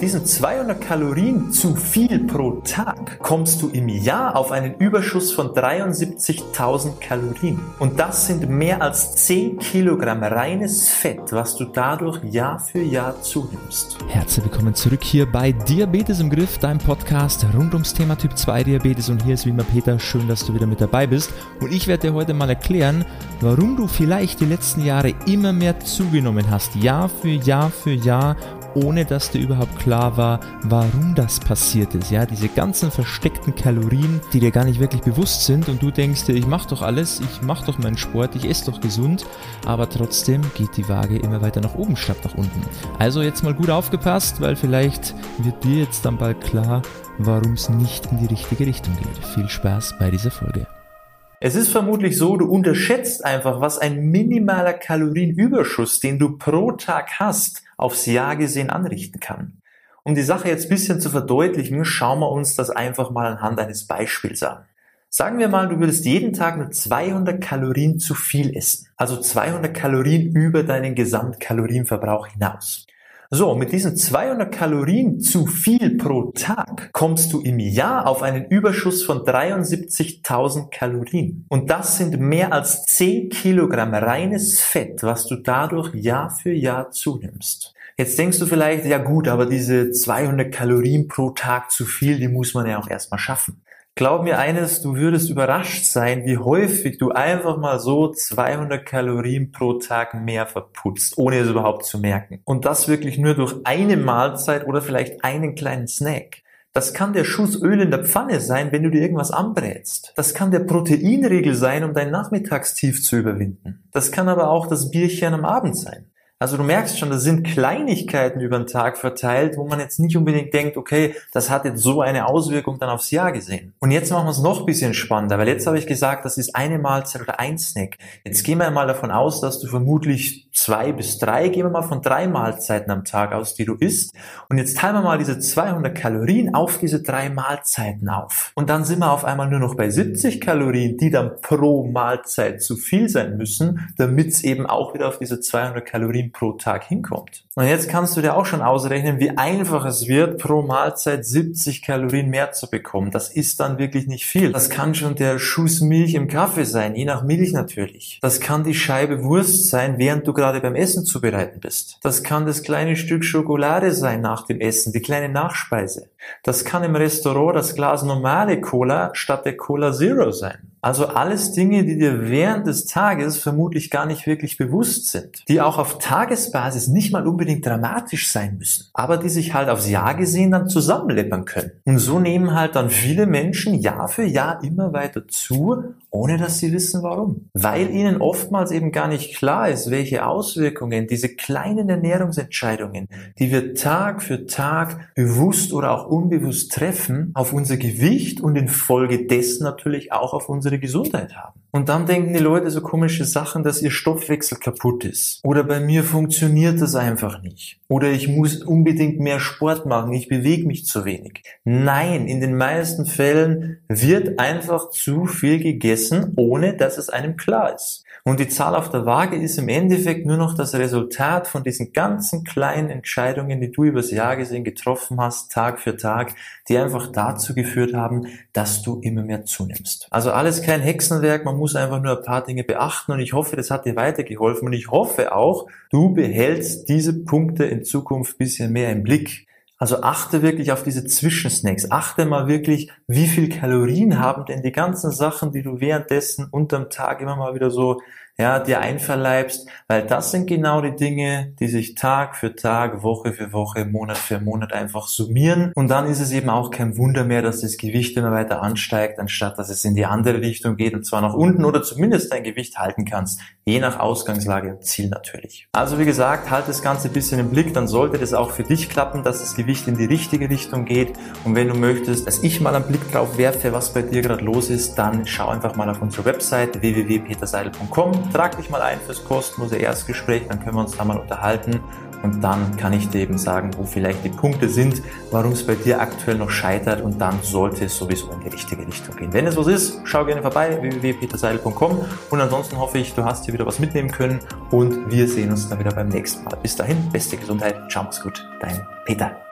Diesen 200 Kalorien zu viel pro Tag kommst du im Jahr auf einen Überschuss von 73.000 Kalorien. Und das sind mehr als 10 Kilogramm reines Fett, was du dadurch Jahr für Jahr zunimmst. Herzlich willkommen zurück hier bei Diabetes im Griff, deinem Podcast rund ums Thema Typ 2 Diabetes. Und hier ist wie immer Peter, schön, dass du wieder mit dabei bist. Und ich werde dir heute mal erklären, warum du vielleicht die letzten Jahre immer mehr zugenommen hast, Jahr für Jahr für Jahr ohne dass dir überhaupt klar war, warum das passiert ist. Ja, diese ganzen versteckten Kalorien, die dir gar nicht wirklich bewusst sind und du denkst dir, ich mach doch alles, ich mach doch meinen Sport, ich esse doch gesund, aber trotzdem geht die Waage immer weiter nach oben statt nach unten. Also jetzt mal gut aufgepasst, weil vielleicht wird dir jetzt dann bald klar, warum es nicht in die richtige Richtung geht. Viel Spaß bei dieser Folge. Es ist vermutlich so, du unterschätzt einfach, was ein minimaler Kalorienüberschuss, den du pro Tag hast, aufs Jahr gesehen anrichten kann. Um die Sache jetzt ein bisschen zu verdeutlichen, schauen wir uns das einfach mal anhand eines Beispiels an. Sagen wir mal, du würdest jeden Tag nur 200 Kalorien zu viel essen. Also 200 Kalorien über deinen Gesamtkalorienverbrauch hinaus. So, mit diesen 200 Kalorien zu viel pro Tag kommst du im Jahr auf einen Überschuss von 73.000 Kalorien. Und das sind mehr als 10 Kilogramm reines Fett, was du dadurch Jahr für Jahr zunimmst. Jetzt denkst du vielleicht, ja gut, aber diese 200 Kalorien pro Tag zu viel, die muss man ja auch erstmal schaffen. Glaub mir eines, du würdest überrascht sein, wie häufig du einfach mal so 200 Kalorien pro Tag mehr verputzt, ohne es überhaupt zu merken. Und das wirklich nur durch eine Mahlzeit oder vielleicht einen kleinen Snack. Das kann der Schuss Öl in der Pfanne sein, wenn du dir irgendwas anbrätst. Das kann der Proteinriegel sein, um dein Nachmittagstief zu überwinden. Das kann aber auch das Bierchen am Abend sein. Also du merkst schon, das sind Kleinigkeiten über den Tag verteilt, wo man jetzt nicht unbedingt denkt, okay, das hat jetzt so eine Auswirkung dann aufs Jahr gesehen. Und jetzt machen wir es noch ein bisschen spannender, weil jetzt habe ich gesagt, das ist eine Mahlzeit oder ein Snack. Jetzt gehen wir mal davon aus, dass du vermutlich zwei bis drei, gehen wir mal von drei Mahlzeiten am Tag aus, die du isst. Und jetzt teilen wir mal diese 200 Kalorien auf diese drei Mahlzeiten auf. Und dann sind wir auf einmal nur noch bei 70 Kalorien, die dann pro Mahlzeit zu viel sein müssen, damit es eben auch wieder auf diese 200 Kalorien pro Tag hinkommt. Und jetzt kannst du dir auch schon ausrechnen, wie einfach es wird, pro Mahlzeit 70 Kalorien mehr zu bekommen. Das ist dann wirklich nicht viel. Das kann schon der Schuss Milch im Kaffee sein, je nach Milch natürlich. Das kann die Scheibe Wurst sein, während du gerade beim Essen zubereiten bist. Das kann das kleine Stück Schokolade sein nach dem Essen, die kleine Nachspeise. Das kann im Restaurant das Glas normale Cola statt der Cola Zero sein. Also alles Dinge, die dir während des Tages vermutlich gar nicht wirklich bewusst sind, die auch auf Tagesbasis nicht mal unbedingt dramatisch sein müssen, aber die sich halt aufs Jahr gesehen dann zusammenleppern können. Und so nehmen halt dann viele Menschen Jahr für Jahr immer weiter zu, ohne dass sie wissen warum. Weil ihnen oftmals eben gar nicht klar ist, welche Auswirkungen diese kleinen Ernährungsentscheidungen, die wir Tag für Tag bewusst oder auch unbewusst treffen, auf unser Gewicht und infolgedessen natürlich auch auf unser unsere Gesundheit haben. Und dann denken die Leute so komische Sachen, dass ihr Stoffwechsel kaputt ist. Oder bei mir funktioniert das einfach nicht. Oder ich muss unbedingt mehr Sport machen, ich bewege mich zu wenig. Nein, in den meisten Fällen wird einfach zu viel gegessen, ohne dass es einem klar ist. Und die Zahl auf der Waage ist im Endeffekt nur noch das Resultat von diesen ganzen kleinen Entscheidungen, die du übers Jahr gesehen getroffen hast, Tag für Tag, die einfach dazu geführt haben, dass du immer mehr zunimmst. Also alles kein Hexenwerk, man muss einfach nur ein paar Dinge beachten und ich hoffe, das hat dir weitergeholfen und ich hoffe auch, du behältst diese Punkte in Zukunft bisschen mehr im Blick. Also achte wirklich auf diese Zwischensnacks. Achte mal wirklich, wie viel Kalorien haben denn die ganzen Sachen, die du währenddessen unterm Tag immer mal wieder so ja, dir einverleibst, weil das sind genau die Dinge, die sich Tag für Tag, Woche für Woche, Monat für Monat einfach summieren. Und dann ist es eben auch kein Wunder mehr, dass das Gewicht immer weiter ansteigt, anstatt dass es in die andere Richtung geht und zwar nach unten oder zumindest dein Gewicht halten kannst, je nach Ausgangslage und Ziel natürlich. Also wie gesagt, halt das Ganze ein bisschen im Blick, dann sollte das auch für dich klappen, dass das Gewicht in die richtige Richtung geht. Und wenn du möchtest, dass ich mal einen Blick drauf werfe, was bei dir gerade los ist, dann schau einfach mal auf unsere Website www.peterseidel.com trag dich mal ein fürs kostenlose Erstgespräch, dann können wir uns da mal unterhalten und dann kann ich dir eben sagen, wo vielleicht die Punkte sind, warum es bei dir aktuell noch scheitert und dann sollte es sowieso in die richtige Richtung gehen. Wenn es was ist, schau gerne vorbei, www.peterseidel.com und ansonsten hoffe ich, du hast hier wieder was mitnehmen können und wir sehen uns dann wieder beim nächsten Mal. Bis dahin, beste Gesundheit, ciao, mach's gut, dein Peter.